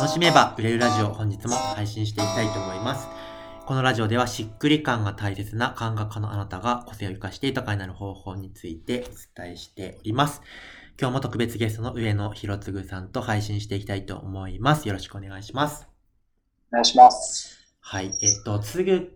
楽しめば売れるラジオ本日も配信していきたいと思います。このラジオではしっくり感が大切な感覚家のあなたが個性を生かして豊かになる方法についてお伝えしております。今日も特別ゲストの上野博次さんと配信していきたいと思います。よろしくお願いします。お願いします。はい。えっと、つぐ、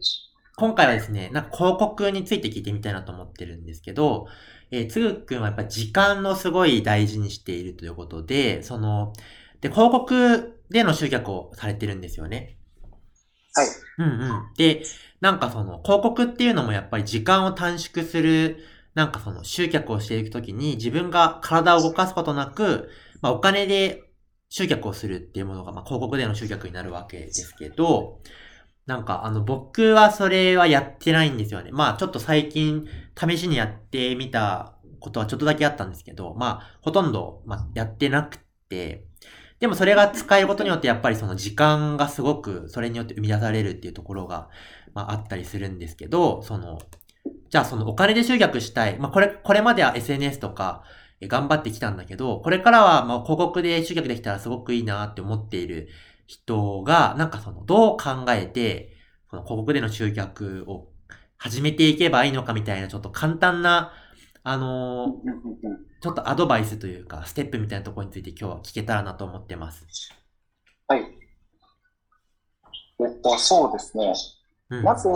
今回はですね、なんか広告について聞いてみたいなと思ってるんですけど、えー、つぐくんはやっぱ時間をすごい大事にしているということで、その、で、広告での集客をされてるんですよね。はい。うんうん。で、なんかその、広告っていうのもやっぱり時間を短縮する、なんかその集客をしていくときに自分が体を動かすことなく、まあお金で集客をするっていうものが、まあ広告での集客になるわけですけど、なんかあの僕はそれはやってないんですよね。まあちょっと最近試しにやってみたことはちょっとだけあったんですけど、まあほとんど、まあ、やってなくて、でもそれが使えることによってやっぱりその時間がすごくそれによって生み出されるっていうところが、まあ、あったりするんですけど、その、じゃあそのお金で集客したい。まあこれ、これまでは SNS とか頑張ってきたんだけど、これからはまあ広告で集客できたらすごくいいなって思っている人が、なんかそのどう考えて、その広告での集客を始めていけばいいのかみたいなちょっと簡単なあのー、ちょっとアドバイスというか、ステップみたいなところについて今日は聞けたらなと思ってます。はい。えっと、そうですね。うん、まず、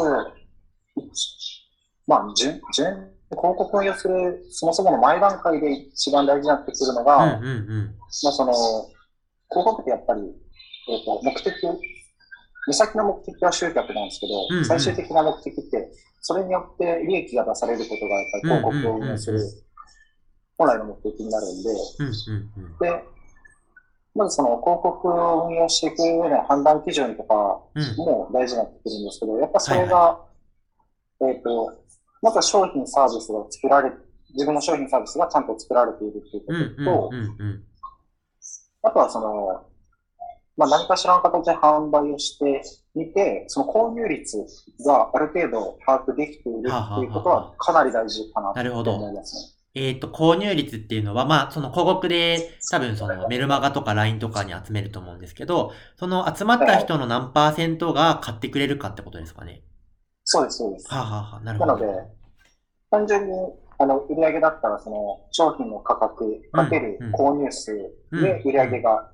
まあ、順、順、広告運用する、そもそもの前段階で一番大事になってくるのが、うんうんうん、まあ、その、広告ってやっぱり、えっと、目的、目先の目的は集客なんですけど、うんうん、最終的な目的って、それによって利益が出されることが、やっぱり広告を運営する、本来の目的になるんで、で、まずその広告を運用していく上の判断基準とかも大事になってくるんですけど、やっぱそれが、えっ、と、まずは商品サービスが作られ、自分の商品サービスがちゃんと作られているっていうことと、あとはその、まあ、何かしらの形で販売をしてみて、その購入率がある程度把握できているっていうことはかなり大事かなと思いますね。えっ、ー、と、購入率っていうのは、まあ、その広告で多分そのメルマガとか LINE とかに集めると思うんですけど、その集まった人の何パーセントが買ってくれるかってことですかね。そうです、そうです。はあ、ははあ、なるほど。なので、単純に、あの、売上だったら、その、商品の価格かける購入数で売上が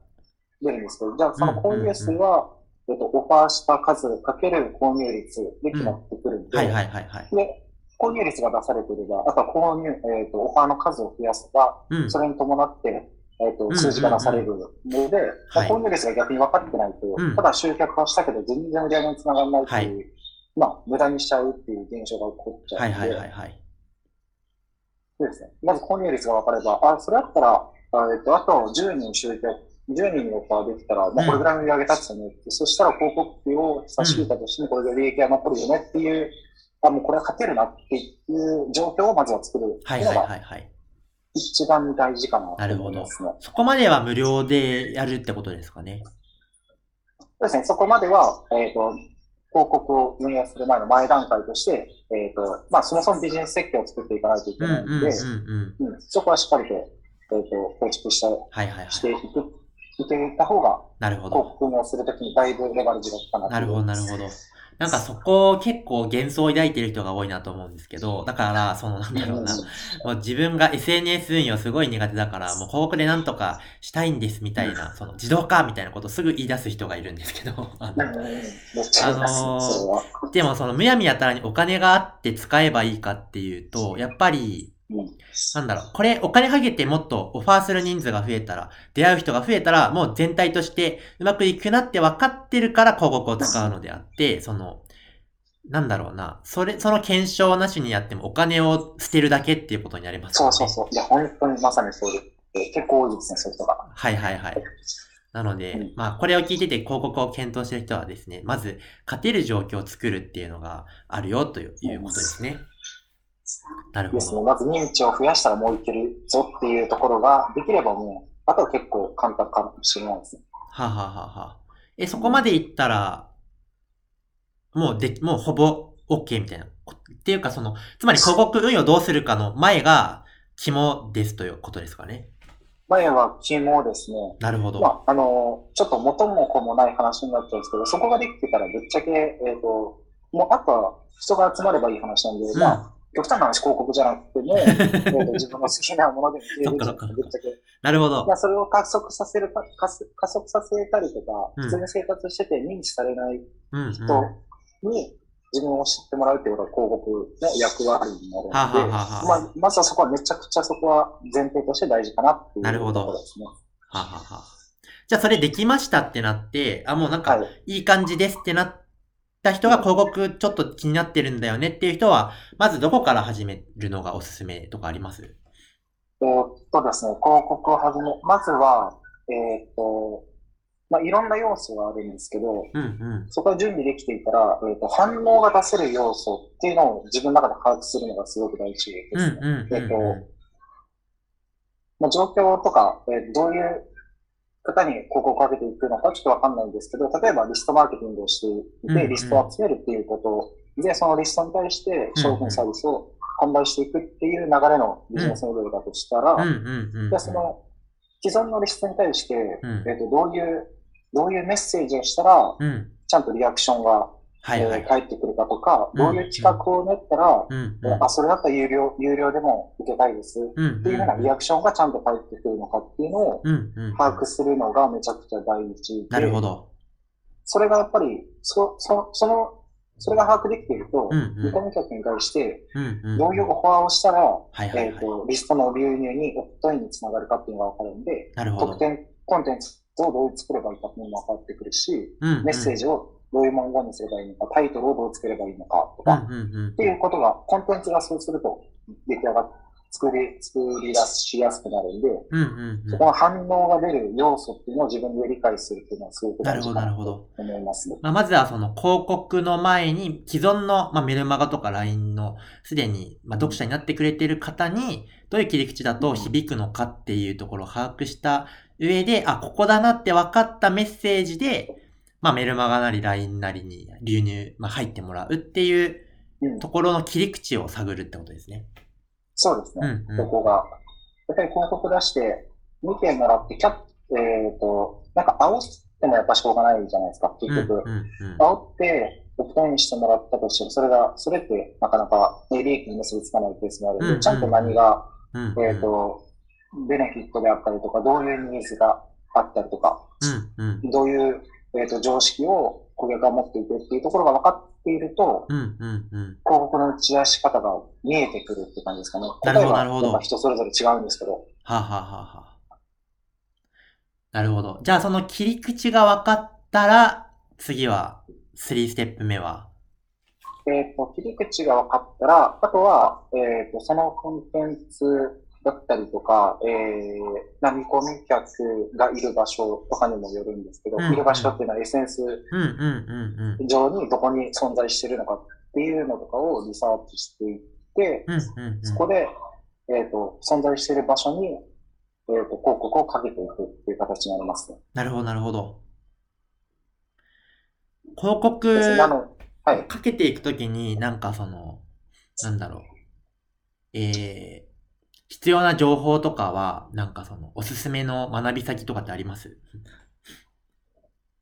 出るんですけど、じゃあその購入数は、えっと、オファーした数かける購入率で決まってくるんで、はいはいはいはい。で、購入率が出されていれば、あとは購入、えっ、と、オファーの数を増やせば、うん、それに伴って、えっ、と、数字が出されるので、購入率が逆に分かってないと、ただ集客はしたけど全然売り上げにつながらないっていう、まあ、無駄にしちゃうっていう現象が起こっちゃうので、はいはいはいはい。そうですね。まず購入率が分かれば、あ、それだったら、えっ、と、あと10人集客10人にオファーできたら、まあ、これぐらいの売り上げ立つよねって、うん、そしたら広告費を差し引いたとしても、これで利益が残るよねっていう、あ、もうこれは勝てるなっていう状況をまずは作るっていうのが、一番大事かなと思いますね。なるほど。そこまでは無料でやるってことですかね？そうですね。そこまでは、えっ、ー、と、広告を運営する前の前段階として、えっ、ー、と、まあ、そもそもビジネス設計を作っていかないといけないので、そこはしっかりと、えっ、ー、と、構築して、はいはいはい、していく受けた方が、なるほど。広告をするときにだいぶレバレッジが効かななるほど、なるほど。なんかそこ結構幻想を抱いてる人が多いなと思うんですけど、だから、そのなんだろうな、もう自分が SNS 運用すごい苦手だから、もう広告でなんとかしたいんですみたいな、その自動化みたいなことをすぐ言い出す人がいるんですけど、あの、あのでもそのむやみやたらにお金があって使えばいいかっていうと、やっぱり、なんだろう、これお金かけてもっとオファーする人数が増えたら、出会う人が増えたら、もう全体としてうまくいくなって分かってるから広告を使うのであって、その、なんだろうな、それ、その検証なしにやってもお金を捨てるだけっていうことになりますね。そうそうそう。いや、本当にまさにそうで、結構多いですね、そういう人が。はいはいはい。なので、うん、まあ、これを聞いてて広告を検討してる人はですね、まず、勝てる状況を作るっていうのがあるよということですね。うんなるほど。まず認知を増やしたらもういけるぞっていうところができればもう、あとは結構簡単かもしれないですね。ははははえ、そこまでいったら、もうで、もうほぼ OK みたいな。っていうかその、つまり広告運用どうするかの前が肝ですということですかね。前は肝ですね。なるほど。まあ、あの、ちょっと元も子もない話になっちゃうんですけど、そこができてたらぶっちゃけ、えっ、ー、と、もうあとは人が集まればいい話なんで、うん、まあ、極端な話広告じゃなくても、自分の好きなものでも消えるぶっちゃけ。なるほど。まあ、それを加速させるか、加速させたりとか、普通に生活してて認知されない人に、自分を知ってもらうっていうことが広告の役割になるので、はははまあ、まずはそこはめちゃくちゃそこは前提として大事かなっていうところですね。はははじゃあそれできましたってなって、あ、もうなんか、いい感じですってなった人が広告ちょっと気になってるんだよねっていう人は、まずどこから始めるのがおすすめとかあります？えー、っとですね、広告を始め、まずは、えー、っと、まあ、いろんな要素があるんですけど、うんうん、そこが準備できていたら、えーと、反応が出せる要素っていうのを自分の中で把握するのがすごく大事ですね。えっと、まあ、状況とか、えー、どういう方に広告をかけていくのかちょっとわかんないんですけど、例えばリストマーケティングをしていて、リストを集めるっていうことで、そのリストに対して商品サービスを販売していくっていう流れのビジネスモデルだとしたら、でその既存のリストに対して、えっとどういうどういうメッセージをしたら、うん、ちゃんとリアクションが、はいはい、えー、返ってくるかとか、どういう企画を練ったら、うんうん、あ、それだったら有料、有料でも受けたいです、っていうようなリアクションがちゃんと返ってくるのかっていうのを把握するのがめちゃくちゃ大事で、なるほど。それがやっぱり、そ、そ、その、それが把握できていると、見た目客に対して、どういうオファーをしたら、えっ、と、リストの流入に、オプトインにつながるかっていうのがわかるんで、特典、コンテンツをどう作ればいいかっていうのも分かってくるし、メッセージをどういう文言にすればいいのか、タイトルをどうつければいいのかとか、うんうんうん、っていうことが、コンテンツがそうすると出来上がって、作り、作り出しやすくなるんで、うんうんうん、そこの反応が出る要素っていうのを自分で理解するっていうのはすごく大事だと思います、ね、まあ、まずはその広告の前に既存の、まあ、メルマガとか LINE のすでに、まあ、読者になってくれてる方にどういう切り口だと響くのかっていうところを把握した上で、あ、ここだなって分かったメッセージで、まあメルマガなり LINE なりに流入、まあ入ってもらうっていうところの切り口を探るってことですね。そうですね。うんうん、ここが。やっぱり広告出して見てもらって、キャッ、えっ、ー、と、なんか煽ってもやっぱしょうがないじゃないですか、結局。うんうんうん、煽って、オプトインしてもらったとしても、それが、それってなかなか利益に結びつかないケースもあるので、うんうん、ちゃんと何が、うんうん、えっ、ー、と、ベネフィットであったりとか、どういうニーズがあったりとか、うんうん、どういう、えーと、常識を顧客が持っていてっていうところが分かっていると、うんうんうん、広告の打ち出し方が見えてくるって感じですかね。なるほど、なるほど。人それぞれ違うんですけど。はあ、はあははなるほど。じゃあその切り口が分かったら、次は、3ステップ目は？えっ、ー、と、切り口が分かったら、あとは、えっ、ー、と、そのコンテンツだったりとか、えー、何込み客がいる場所とかにもよるんですけど、うん。うん、いる場所っていうのはエッセンス上にどこに存在してるのかっていうのとかをリサーチしていって、うん。うん。うん、そこで、えっ、ー、と、存在している場所に、えっ、ー、と、広告をかけていくっていう形になりますね。なるほど、なるほど。広告、はい、かけていくときに、なんかその、なんだろう。えー、必要な情報とかは、なんかその、おすすめの学び先とかってあります？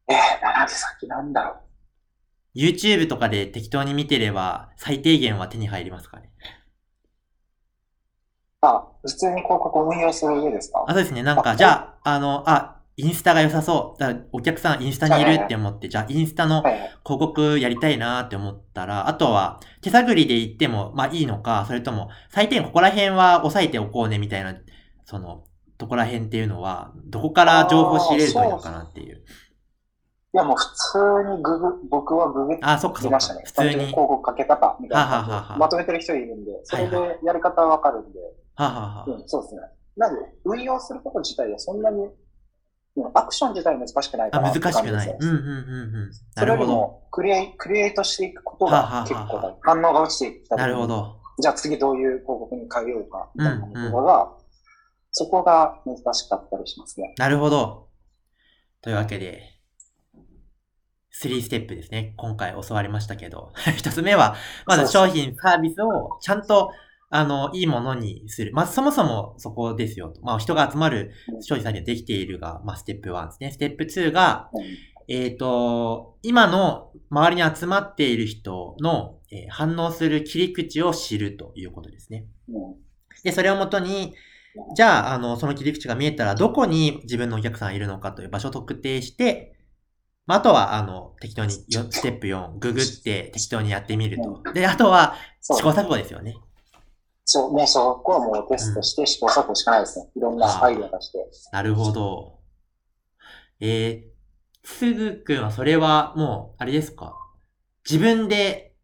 えー、学び先なんだろう。YouTube とかで適当に見てれば、最低限は手に入りますかね？あ、普通に広告を運用する上ですか？あ、そうですね。なんか、じゃあ、あの、あ、インスタが良さそう。だお客さんインスタにいるって思って、じゃあインスタの広告やりたいなって思ったら、あとは手探りで言っても、まあいいのか、それとも最低ここら辺は押さえておこうねみたいな、その、とこら辺っていうのは、どこから情報仕入れるといいのかなっていう。いやもう普通にググ、僕はググってましたね。普通に。広告かけ方みたいなはははまとめてる人いるんで、それでやり方はわかるんで。はははうん、そうですね。なんで、運用すること自体はそんなにアクション自体難しくないかな難しくない。うんうんうんうん。それよりも、クリエイ、クリエイトしていくことが結構だ。反応が落ちていったなるほど。じゃあ次どういう広告に変えようか、みたいなことが、うんうん、そこが難しかったりしますね。なるほど。というわけで、3ステップですね。今回教わりましたけど。一つ目は、まず商品、サービスをちゃんとあの、いいものにする。まあ、そもそもそこですよ。まあ、人が集まる消費者にはできているが、まあ、ステップ1ですね。ステップ2が、えっ、ー、と、今の周りに集まっている人の、えー、反応する切り口を知るということですね。で、それをもとに、じゃあ、あの、その切り口が見えたら、どこに自分のお客さんいるのかという場所を特定して、まあ、あとは、あの、適当に、ステップ4、ググって適当にやってみると。で、あとは、試行錯誤ですよね。そう、もうそこはもうテストして試行錯誤しかないですね。いろんなアイデア出して。なるほど。えー、すぐくんはそれはもう、あれですか？自分で、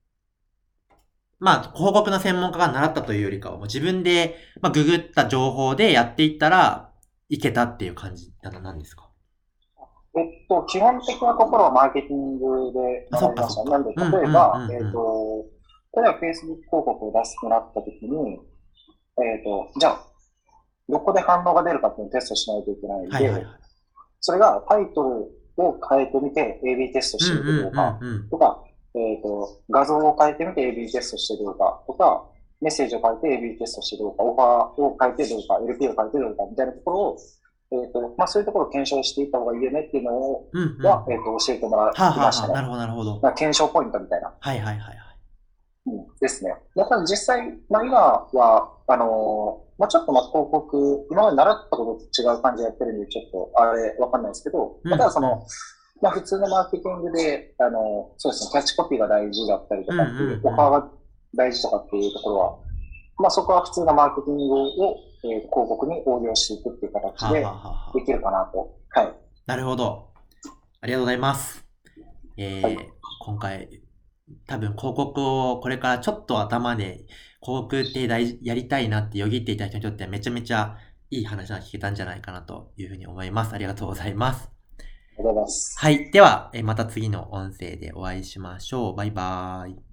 まあ、広告の専門家が習ったというよりかは、もう自分で、まあ、ググった情報でやっていったら、いけたっていう感じなんですか？えっと、基本的なところはマーケティングで学びました。なんで、例えば、えっと、例えば Facebook 広告を出すとなったときに、えっ、と、じゃあ、どこで反応が出るかっていうのをテストしないといけないんで、はいはいはい、それがタイトルを変えてみて AB テストしてみてどうか、とか、えっ、と、画像を変えてみて AB テストしてどうか、とか、メッセージを書いて AB テストしてどうか、オファーを書いてどうか、LP を書いてどうか、みたいなところを、えっ、ー、と、まあ、そういうところを検証していった方がいいよねっていうのを、うんうん、は、えっ、ー、と、教えてもらいましたね。はあはあ、なるほど、なるほど。検証ポイントみたいな。はいはいはい。ですね。だから実際、まあ、今は、あのまあ、ちょっとまあ広告、今まで習ったことと違う感じでやってるんで、ちょっとあれわかんないですけど、うん、ただその、まあ、普通のマーケティングで、あの、そうですね、キャッチコピーが大事だったりとかっていう、オファーが大事とかっていうところは、まあ、そこは普通のマーケティングを、えー、広告に応用していくっていう形でできるかなと。はい。なるほど。ありがとうございます。えー、はい、今回、多分広告をこれからちょっと頭で広告って大やりたいなってよぎっていた人にとってはめちゃめちゃいい話が聞けたんじゃないかなというふうに思います。ありがとうございます。ありがとうございます。はい。では、また次の音声でお会いしましょう。バイバーイ。